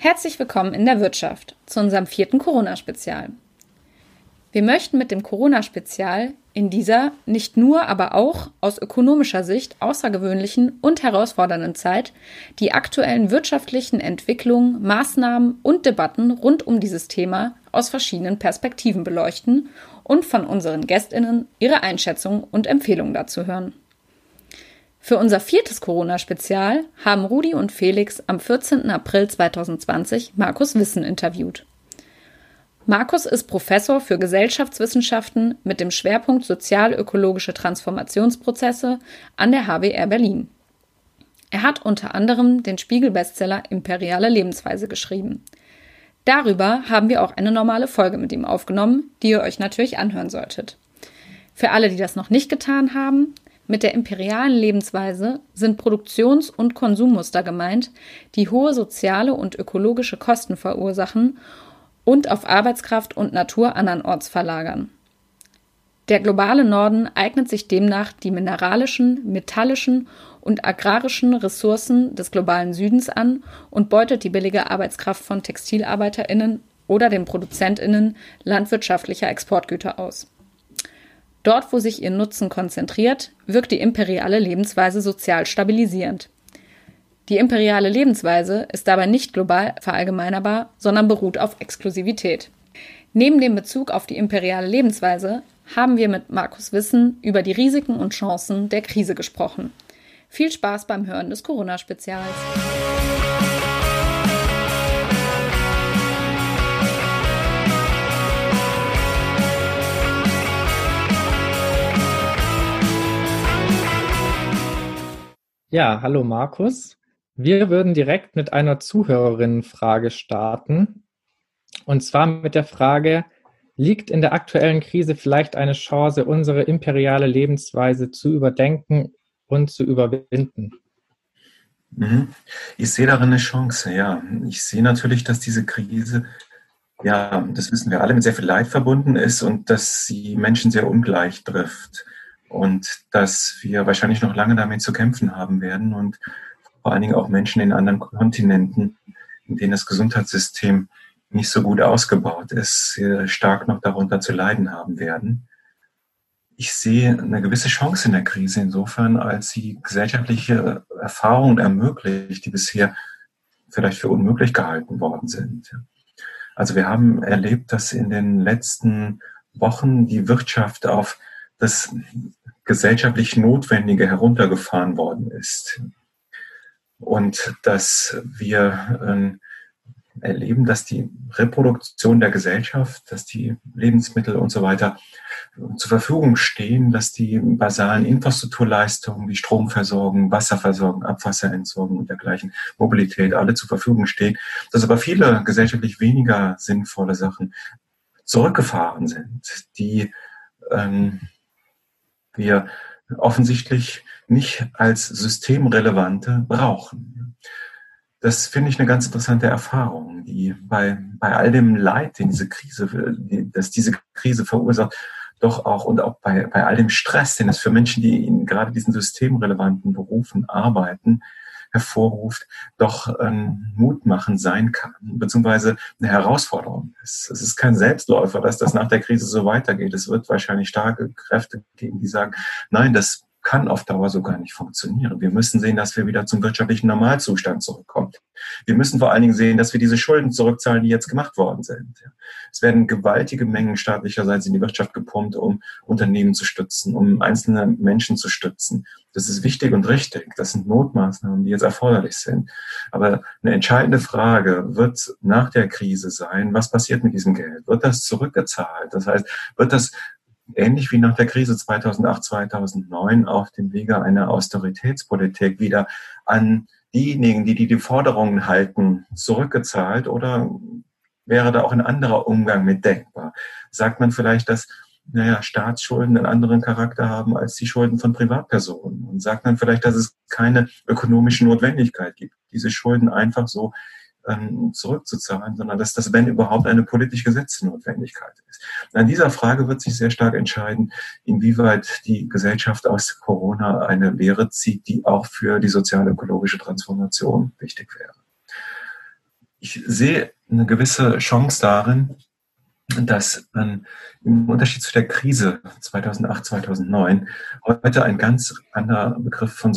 Herzlich willkommen in der Wirtschaft zu unserem vierten Corona-Spezial. Wir möchten mit dem Corona-Spezial in dieser nicht nur, aber auch aus ökonomischer Sicht außergewöhnlichen und herausfordernden Zeit die aktuellen wirtschaftlichen Entwicklungen, Maßnahmen und Debatten rund um dieses Thema aus verschiedenen Perspektiven beleuchten und von unseren Gästinnen ihre Einschätzung und Empfehlungen dazu hören. Für unser viertes Corona-Spezial haben Rudi und Felix am 14. April 2020 Markus Wissen interviewt. Markus ist Professor für Gesellschaftswissenschaften mit dem Schwerpunkt sozial-ökologische Transformationsprozesse an der HBR Berlin. Er hat unter anderem den Spiegel-Bestseller Imperiale Lebensweise geschrieben. Darüber haben wir auch eine normale Folge mit ihm aufgenommen, die ihr euch natürlich anhören solltet. Für alle, die das noch nicht getan haben, mit der imperialen Lebensweise sind Produktions- und Konsummuster gemeint, die hohe soziale und ökologische Kosten verursachen und auf Arbeitskraft und Natur andernorts verlagern. Der globale Norden eignet sich demnach die mineralischen, metallischen und agrarischen Ressourcen des globalen Südens an und beutet die billige Arbeitskraft von Textilarbeiterinnen oder den Produzentinnen landwirtschaftlicher Exportgüter aus. Dort, wo sich ihr Nutzen konzentriert, wirkt die imperiale Lebensweise sozial stabilisierend. Die imperiale Lebensweise ist dabei nicht global verallgemeinerbar, sondern beruht auf Exklusivität. Neben dem Bezug auf die imperiale Lebensweise haben wir mit Markus Wissen über die Risiken und Chancen der Krise gesprochen. Viel Spaß beim Hören des Corona-Spezials. Ja, hallo Markus. Wir würden direkt mit einer Zuhörerinnenfrage starten. Und zwar mit der Frage, liegt in der aktuellen Krise vielleicht eine Chance, unsere imperiale Lebensweise zu überdenken und zu überwinden? Mhm. Ich sehe darin eine Chance, ja. Ich sehe natürlich, dass diese Krise, ja, das wissen wir alle, mit sehr viel Leid verbunden ist und dass sie Menschen sehr ungleich trifft und dass wir wahrscheinlich noch lange damit zu kämpfen haben werden und vor allen Dingen auch Menschen in anderen Kontinenten, in denen das Gesundheitssystem nicht so gut ausgebaut ist, stark noch darunter zu leiden haben werden. Ich sehe eine gewisse Chance in der Krise insofern, als sie gesellschaftliche Erfahrungen ermöglicht, die bisher vielleicht für unmöglich gehalten worden sind. Also wir haben erlebt, dass in den letzten Wochen die Wirtschaft auf das gesellschaftlich Notwendige heruntergefahren worden ist. Und dass wir äh, erleben, dass die Reproduktion der Gesellschaft, dass die Lebensmittel und so weiter zur Verfügung stehen, dass die basalen Infrastrukturleistungen, die Stromversorgung, Wasserversorgung, Abwasserentsorgung und dergleichen, Mobilität, alle zur Verfügung stehen, dass aber viele gesellschaftlich weniger sinnvolle Sachen zurückgefahren sind, die ähm, wir offensichtlich nicht als systemrelevante brauchen. Das finde ich eine ganz interessante Erfahrung, die bei, bei all dem Leid, den diese Krise, dass diese Krise verursacht, doch auch und auch bei, bei all dem Stress, den es für Menschen, die in gerade diesen systemrelevanten Berufen arbeiten, hervorruft, doch ähm, mutmachend sein kann, beziehungsweise eine Herausforderung ist. Es ist kein Selbstläufer, dass das nach der Krise so weitergeht. Es wird wahrscheinlich starke Kräfte geben, die sagen, nein, das kann auf Dauer so gar nicht funktionieren. Wir müssen sehen, dass wir wieder zum wirtschaftlichen Normalzustand zurückkommen. Wir müssen vor allen Dingen sehen, dass wir diese Schulden zurückzahlen, die jetzt gemacht worden sind. Es werden gewaltige Mengen staatlicherseits in die Wirtschaft gepumpt, um Unternehmen zu stützen, um einzelne Menschen zu stützen. Das ist wichtig und richtig. Das sind Notmaßnahmen, die jetzt erforderlich sind. Aber eine entscheidende Frage wird nach der Krise sein, was passiert mit diesem Geld? Wird das zurückgezahlt? Das heißt, wird das ähnlich wie nach der Krise 2008, 2009 auf dem Wege einer Austeritätspolitik wieder an diejenigen, die die, Forderungen halten, zurückgezahlt oder wäre da auch ein anderer Umgang mit denkbar? Sagt man vielleicht, dass naja, Staatsschulden einen anderen Charakter haben als die Schulden von Privatpersonen? Und sagt man vielleicht, dass es keine ökonomische Notwendigkeit gibt, diese Schulden einfach so ähm, zurückzuzahlen, sondern dass das, wenn überhaupt, eine politisch gesetzte Notwendigkeit ist. An dieser Frage wird sich sehr stark entscheiden, inwieweit die Gesellschaft aus Corona eine Lehre zieht, die auch für die sozial-ökologische Transformation wichtig wäre. ich sehe eine gewisse Chance darin, dass ähm, im Unterschied zu der Krise 2008, 2009 heute ein ganz anderer Begriff von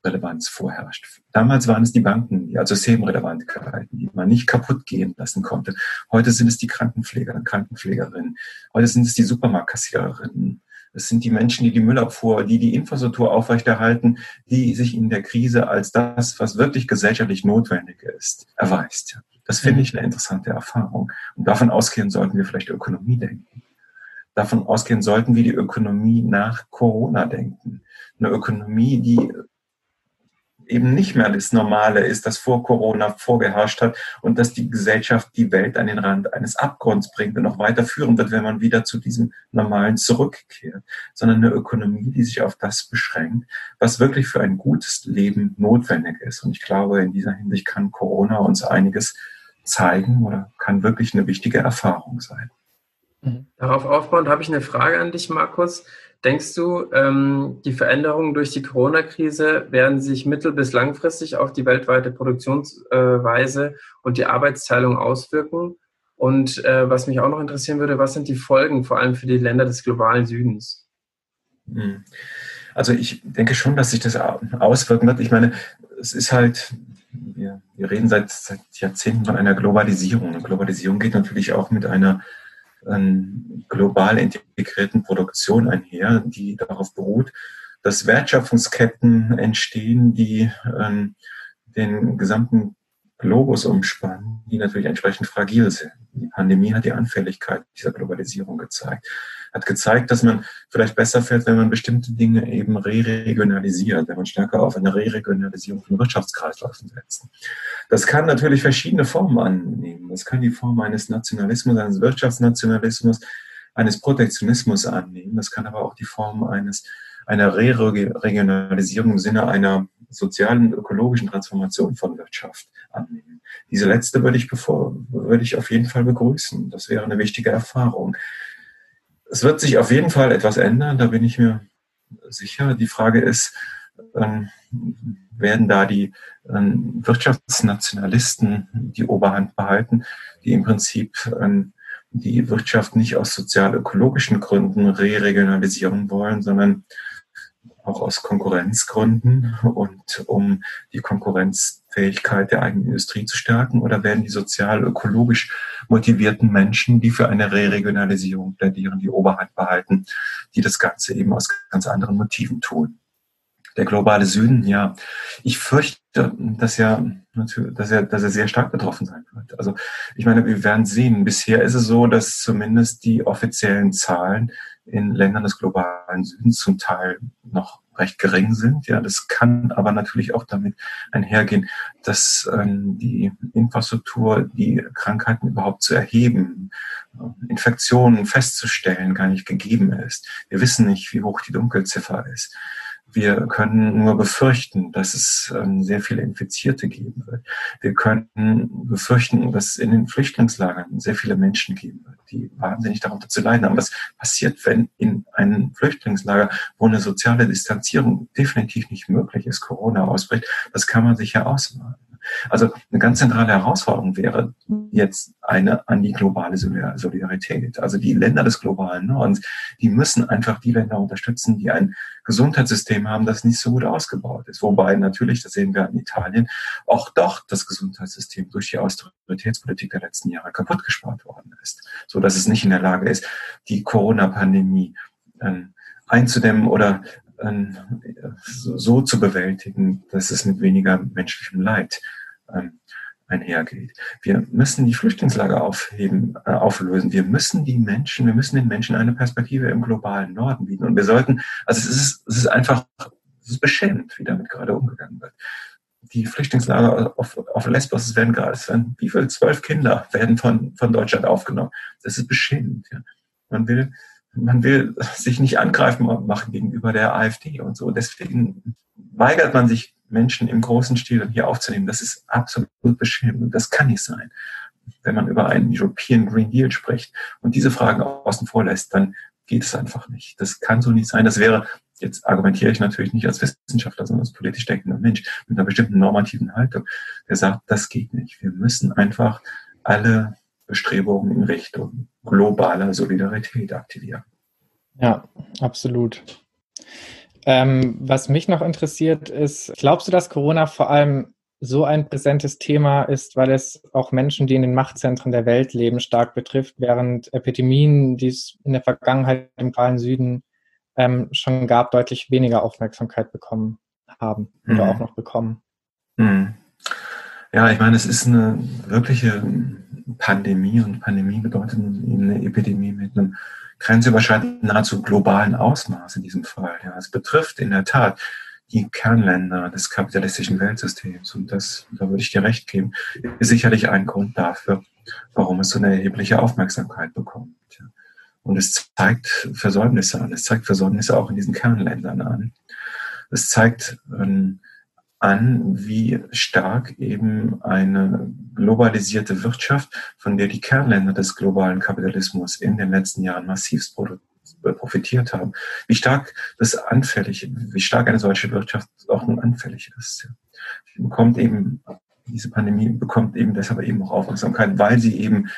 Systemrelevanz vorherrscht. Damals waren es die Banken, die als systemrelevant galten, die man nicht kaputt gehen lassen konnte. Heute sind es die Krankenpfleger und Krankenpflegerinnen. Heute sind es die Supermarktkassiererinnen. Es sind die Menschen, die die Müllabfuhr, die die Infrastruktur aufrechterhalten, die sich in der Krise als das, was wirklich gesellschaftlich notwendig ist, erweist. Das finde ich eine interessante Erfahrung. Und davon ausgehen sollten wir vielleicht Ökonomie denken. Davon ausgehen sollten wir die Ökonomie nach Corona denken. Eine Ökonomie, die eben nicht mehr das Normale ist, das vor Corona vorgeherrscht hat und dass die Gesellschaft die Welt an den Rand eines Abgrunds bringt und noch weiter führen wird, wenn man wieder zu diesem Normalen zurückkehrt, sondern eine Ökonomie, die sich auf das beschränkt, was wirklich für ein gutes Leben notwendig ist. Und ich glaube, in dieser Hinsicht kann Corona uns einiges zeigen oder kann wirklich eine wichtige Erfahrung sein. Darauf aufbauend habe ich eine Frage an dich, Markus. Denkst du, ähm, die Veränderungen durch die Corona-Krise werden sich mittel- bis langfristig auf die weltweite Produktionsweise äh, und die Arbeitsteilung auswirken? Und äh, was mich auch noch interessieren würde, was sind die Folgen vor allem für die Länder des globalen Südens? Hm. Also ich denke schon, dass sich das auswirken wird. Ich meine, es ist halt, wir, wir reden seit, seit Jahrzehnten von einer Globalisierung. Und Globalisierung geht natürlich auch mit einer global integrierten Produktion einher, die darauf beruht, dass Wertschöpfungsketten entstehen, die ähm, den gesamten Globus umspannen, die natürlich entsprechend fragil sind. Die Pandemie hat die Anfälligkeit dieser Globalisierung gezeigt. Hat gezeigt, dass man vielleicht besser fährt, wenn man bestimmte Dinge eben re-regionalisiert, wenn man stärker auf eine Re-Regionalisierung von Wirtschaftskreisläufen setzt. Das kann natürlich verschiedene Formen annehmen. Das kann die Form eines Nationalismus, eines Wirtschaftsnationalismus, eines Protektionismus annehmen. Das kann aber auch die Form eines einer Re-Regionalisierung im Sinne einer sozialen, ökologischen Transformation von Wirtschaft annehmen. Diese letzte würde ich, bevor, würde ich auf jeden Fall begrüßen. Das wäre eine wichtige Erfahrung. Es wird sich auf jeden Fall etwas ändern, da bin ich mir sicher. Die Frage ist, ähm, werden da die ähm, Wirtschaftsnationalisten die Oberhand behalten, die im Prinzip ähm, die Wirtschaft nicht aus sozial-ökologischen Gründen re-regionalisieren wollen, sondern auch aus Konkurrenzgründen und um die Konkurrenzfähigkeit der eigenen Industrie zu stärken? Oder werden die sozial-ökologisch motivierten Menschen, die für eine Re-Regionalisierung plädieren, die Oberhand behalten, die das Ganze eben aus ganz anderen Motiven tun? Der globale Süden, ja, ich fürchte, dass er, dass er, dass er sehr stark betroffen sein wird. Also, ich meine, wir werden sehen. Bisher ist es so, dass zumindest die offiziellen Zahlen in Ländern des globalen Südens zum Teil noch recht gering sind. Ja, das kann aber natürlich auch damit einhergehen, dass ähm, die Infrastruktur, die Krankheiten überhaupt zu erheben, äh, Infektionen festzustellen, gar nicht gegeben ist. Wir wissen nicht, wie hoch die Dunkelziffer ist. Wir können nur befürchten, dass es ähm, sehr viele Infizierte geben wird. Wir können befürchten, dass es in den Flüchtlingslagern sehr viele Menschen geben wird, die wahnsinnig darunter zu leiden haben. Was passiert, wenn in einem Flüchtlingslager, wo eine soziale Distanzierung definitiv nicht möglich ist, Corona ausbricht? Das kann man sich ja ausmalen. Also eine ganz zentrale Herausforderung wäre jetzt eine an die globale Solidarität. Also die Länder des globalen Nordens, die müssen einfach die Länder unterstützen, die ein Gesundheitssystem haben, das nicht so gut ausgebaut ist. Wobei natürlich, das sehen wir in Italien, auch doch das Gesundheitssystem durch die Austeritätspolitik der letzten Jahre kaputt gespart worden ist, so dass es nicht in der Lage ist, die Corona-Pandemie ähm, einzudämmen oder so zu bewältigen, dass es mit weniger menschlichem Leid ähm, einhergeht. Wir müssen die Flüchtlingslager aufheben, äh, auflösen. Wir müssen die Menschen, wir müssen den Menschen eine Perspektive im globalen Norden bieten. Und wir sollten, also es ist, es ist einfach, es ist beschämend, wie damit gerade umgegangen wird. Die Flüchtlingslager auf, auf Lesbos es werden gerade, es werden, wie viel, zwölf Kinder werden von, von Deutschland aufgenommen. Das ist beschämend. Ja. Man will, man will sich nicht angreifen machen gegenüber der AfD und so. Deswegen weigert man sich, Menschen im großen Stil hier aufzunehmen. Das ist absolut beschämend. Das kann nicht sein. Wenn man über einen European Green Deal spricht und diese Fragen außen vor lässt, dann geht es einfach nicht. Das kann so nicht sein. Das wäre jetzt argumentiere ich natürlich nicht als Wissenschaftler, sondern als politisch denkender Mensch mit einer bestimmten normativen Haltung, der sagt, das geht nicht. Wir müssen einfach alle Bestrebungen in Richtung globaler Solidarität aktivieren. Ja, absolut. Ähm, was mich noch interessiert ist, glaubst du, dass Corona vor allem so ein präsentes Thema ist, weil es auch Menschen, die in den Machtzentren der Welt leben, stark betrifft, während Epidemien, die es in der Vergangenheit im globalen Süden ähm, schon gab, deutlich weniger Aufmerksamkeit bekommen haben oder mhm. auch noch bekommen. Mhm. Ja, ich meine, es ist eine wirkliche Pandemie und Pandemie bedeutet eine Epidemie mit einem grenzüberschreitenden, nahezu globalen Ausmaß in diesem Fall. Ja, es betrifft in der Tat die Kernländer des kapitalistischen Weltsystems. Und das, da würde ich dir recht geben, ist sicherlich ein Grund dafür, warum es so eine erhebliche Aufmerksamkeit bekommt. Und es zeigt Versäumnisse an. Es zeigt Versäumnisse auch in diesen Kernländern an. Es zeigt ähm, an, wie stark eben eine globalisierte Wirtschaft, von der die Kernländer des globalen Kapitalismus in den letzten Jahren massivst profitiert haben, wie stark das anfällig, wie stark eine solche Wirtschaft auch nun anfällig ist. Sie bekommt eben, diese Pandemie bekommt eben deshalb eben auch Aufmerksamkeit, weil sie eben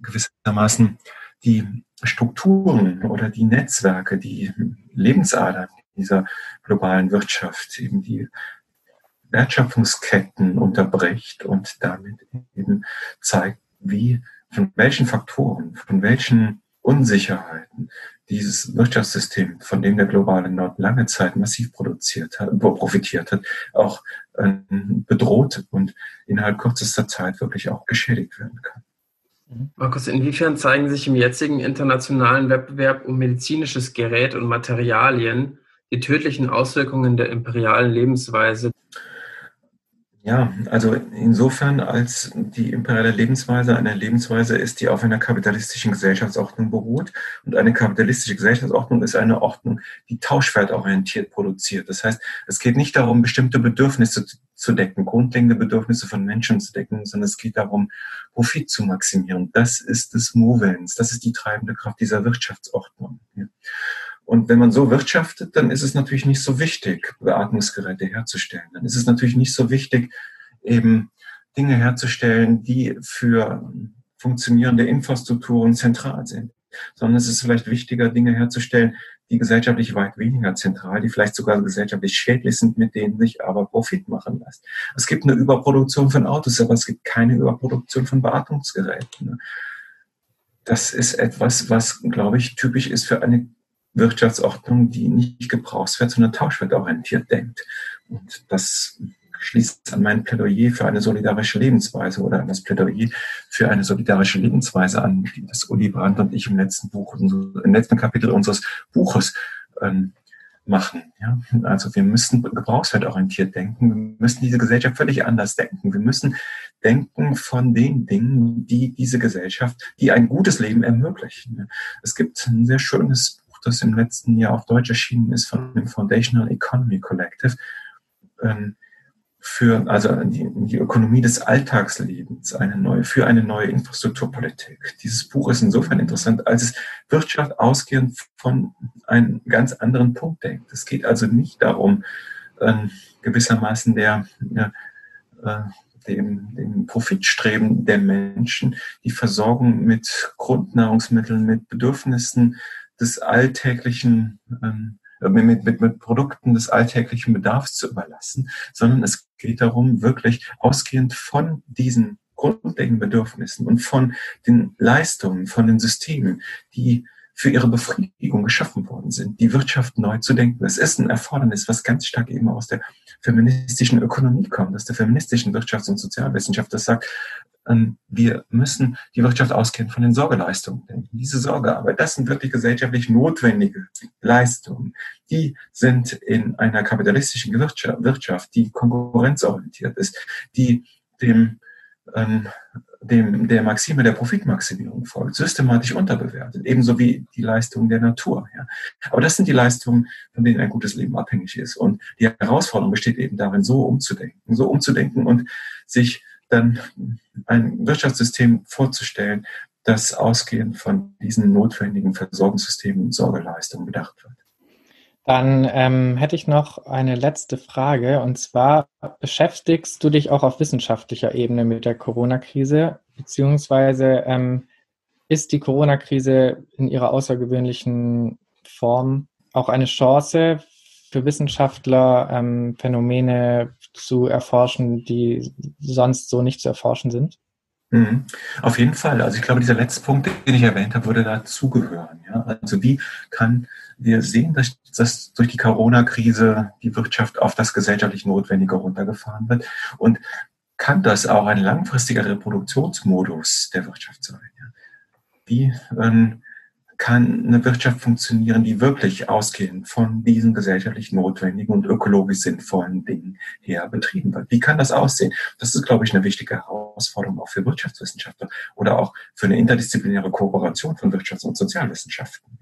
gewissermaßen die Strukturen oder die Netzwerke, die Lebensadern dieser globalen Wirtschaft, eben die Wertschöpfungsketten unterbricht und damit eben zeigt, wie, von welchen Faktoren, von welchen Unsicherheiten dieses Wirtschaftssystem, von dem der globale Nord lange Zeit massiv produziert hat, profitiert hat, auch äh, bedroht und innerhalb kürzester Zeit wirklich auch geschädigt werden kann. Mhm. Markus, inwiefern zeigen sich im jetzigen internationalen Wettbewerb um medizinisches Gerät und Materialien die tödlichen Auswirkungen der imperialen Lebensweise ja, also insofern, als die imperiale Lebensweise eine Lebensweise ist, die auf einer kapitalistischen Gesellschaftsordnung beruht. Und eine kapitalistische Gesellschaftsordnung ist eine Ordnung, die tauschwertorientiert produziert. Das heißt, es geht nicht darum, bestimmte Bedürfnisse zu decken, grundlegende Bedürfnisse von Menschen zu decken, sondern es geht darum, Profit zu maximieren. Das ist das Movens, das ist die treibende Kraft dieser Wirtschaftsordnung. Und wenn man so wirtschaftet, dann ist es natürlich nicht so wichtig, Beatmungsgeräte herzustellen. Dann ist es natürlich nicht so wichtig, eben Dinge herzustellen, die für funktionierende Infrastrukturen zentral sind. Sondern es ist vielleicht wichtiger, Dinge herzustellen, die gesellschaftlich weit weniger zentral, die vielleicht sogar gesellschaftlich schädlich sind, mit denen sich aber Profit machen lässt. Es gibt eine Überproduktion von Autos, aber es gibt keine Überproduktion von Beatmungsgeräten. Das ist etwas, was, glaube ich, typisch ist für eine Wirtschaftsordnung, die nicht gebrauchswert, sondern tauschwertorientiert denkt. Und das schließt an mein Plädoyer für eine solidarische Lebensweise oder an das Plädoyer für eine solidarische Lebensweise an, die das Uli Brandt und ich im letzten Buch, im letzten Kapitel unseres Buches ähm, machen. Ja? Also wir müssen gebrauchswertorientiert denken. Wir müssen diese Gesellschaft völlig anders denken. Wir müssen denken von den Dingen, die diese Gesellschaft, die ein gutes Leben ermöglichen. Es gibt ein sehr schönes das im letzten Jahr auf Deutsch erschienen ist von dem Foundational Economy Collective, ähm, für also die, die Ökonomie des Alltagslebens, eine neue, für eine neue Infrastrukturpolitik. Dieses Buch ist insofern interessant, als es Wirtschaft ausgehend von einem ganz anderen Punkt denkt. Es geht also nicht darum, äh, gewissermaßen der, äh, dem, dem Profitstreben der Menschen, die Versorgung mit Grundnahrungsmitteln, mit Bedürfnissen des alltäglichen, ähm, mit, mit, mit Produkten des alltäglichen Bedarfs zu überlassen, sondern es geht darum, wirklich ausgehend von diesen grundlegenden Bedürfnissen und von den Leistungen, von den Systemen, die für ihre Befriedigung geschaffen worden sind, die Wirtschaft neu zu denken. Das ist ein Erfordernis, was ganz stark eben aus der feministischen Ökonomie kommt, aus der feministischen Wirtschafts- und Sozialwissenschaft, das sagt, wir müssen die Wirtschaft ausgehend von den Sorgeleistungen denken. Diese Sorgearbeit, das sind wirklich gesellschaftlich notwendige Leistungen. Die sind in einer kapitalistischen Wirtschaft, die konkurrenzorientiert ist, die dem, ähm, dem, der Maxime der Profitmaximierung folgt, systematisch unterbewertet, ebenso wie die Leistungen der Natur. Ja. Aber das sind die Leistungen, von denen ein gutes Leben abhängig ist. Und die Herausforderung besteht eben darin, so umzudenken, so umzudenken und sich dann ein Wirtschaftssystem vorzustellen, das ausgehend von diesen notwendigen Versorgungssystemen und Sorgeleistungen gedacht wird. Dann ähm, hätte ich noch eine letzte Frage und zwar beschäftigst du dich auch auf wissenschaftlicher Ebene mit der Corona-Krise, beziehungsweise ähm, ist die Corona-Krise in ihrer außergewöhnlichen Form auch eine Chance für Wissenschaftler, ähm, Phänomene zu erforschen, die sonst so nicht zu erforschen sind? Mhm. Auf jeden Fall. Also ich glaube, dieser letzte Punkt, den ich erwähnt habe, würde dazugehören. Ja? Also wie kann wir sehen, dass, dass durch die Corona-Krise die Wirtschaft auf das gesellschaftlich Notwendige runtergefahren wird und kann das auch ein langfristiger Reproduktionsmodus der Wirtschaft sein? Ja? Wie ähm, kann eine Wirtschaft funktionieren, die wirklich ausgehend von diesen gesellschaftlich notwendigen und ökologisch sinnvollen Dingen her betrieben wird. Wie kann das aussehen? Das ist, glaube ich, eine wichtige Herausforderung auch für Wirtschaftswissenschaftler oder auch für eine interdisziplinäre Kooperation von Wirtschafts- und Sozialwissenschaften.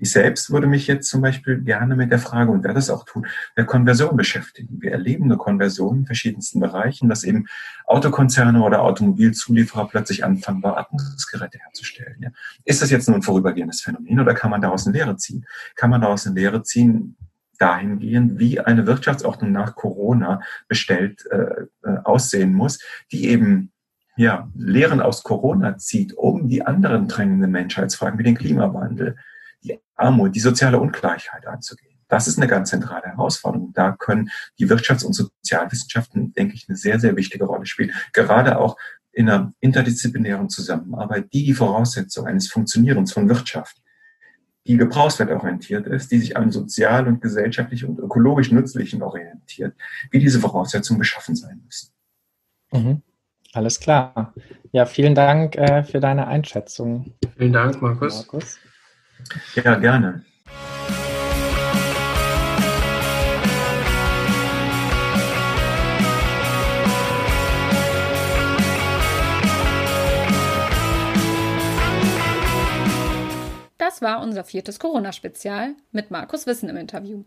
Ich selbst würde mich jetzt zum Beispiel gerne mit der Frage, und werde es auch tun, der Konversion beschäftigen. Wir erleben eine Konversion in verschiedensten Bereichen, dass eben Autokonzerne oder Automobilzulieferer plötzlich anfangen, Beatmungsgeräte herzustellen. Ja. Ist das jetzt nur ein vorübergehendes Phänomen oder kann man daraus eine Lehre ziehen? Kann man daraus eine Lehre ziehen, dahingehend, wie eine Wirtschaftsordnung nach Corona bestellt äh, äh, aussehen muss, die eben ja, Lehren aus Corona zieht, um die anderen drängenden Menschheitsfragen wie den Klimawandel, die Armut, die soziale Ungleichheit anzugehen. Das ist eine ganz zentrale Herausforderung. Da können die Wirtschafts- und Sozialwissenschaften, denke ich, eine sehr, sehr wichtige Rolle spielen. Gerade auch in einer interdisziplinären Zusammenarbeit, die die Voraussetzung eines Funktionierens von Wirtschaft, die gebrauchswertorientiert ist, die sich an sozial und gesellschaftlich und ökologisch Nützlichen orientiert, wie diese Voraussetzungen beschaffen sein müssen. Mhm. Alles klar. Ja, vielen Dank äh, für deine Einschätzung. Vielen Dank, Markus. Markus. Ja, gerne. Das war unser viertes Corona-Spezial mit Markus Wissen im Interview.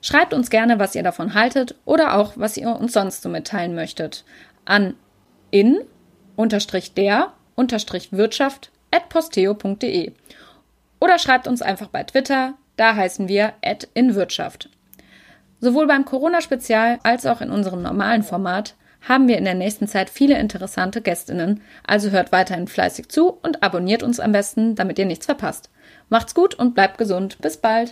Schreibt uns gerne, was ihr davon haltet oder auch, was ihr uns sonst so mitteilen möchtet, an in-der-wirtschaft at posteo.de oder schreibt uns einfach bei Twitter, da heißen wir @inwirtschaft. Sowohl beim Corona-Spezial als auch in unserem normalen Format haben wir in der nächsten Zeit viele interessante Gästinnen, also hört weiterhin fleißig zu und abonniert uns am besten, damit ihr nichts verpasst. Macht's gut und bleibt gesund. Bis bald.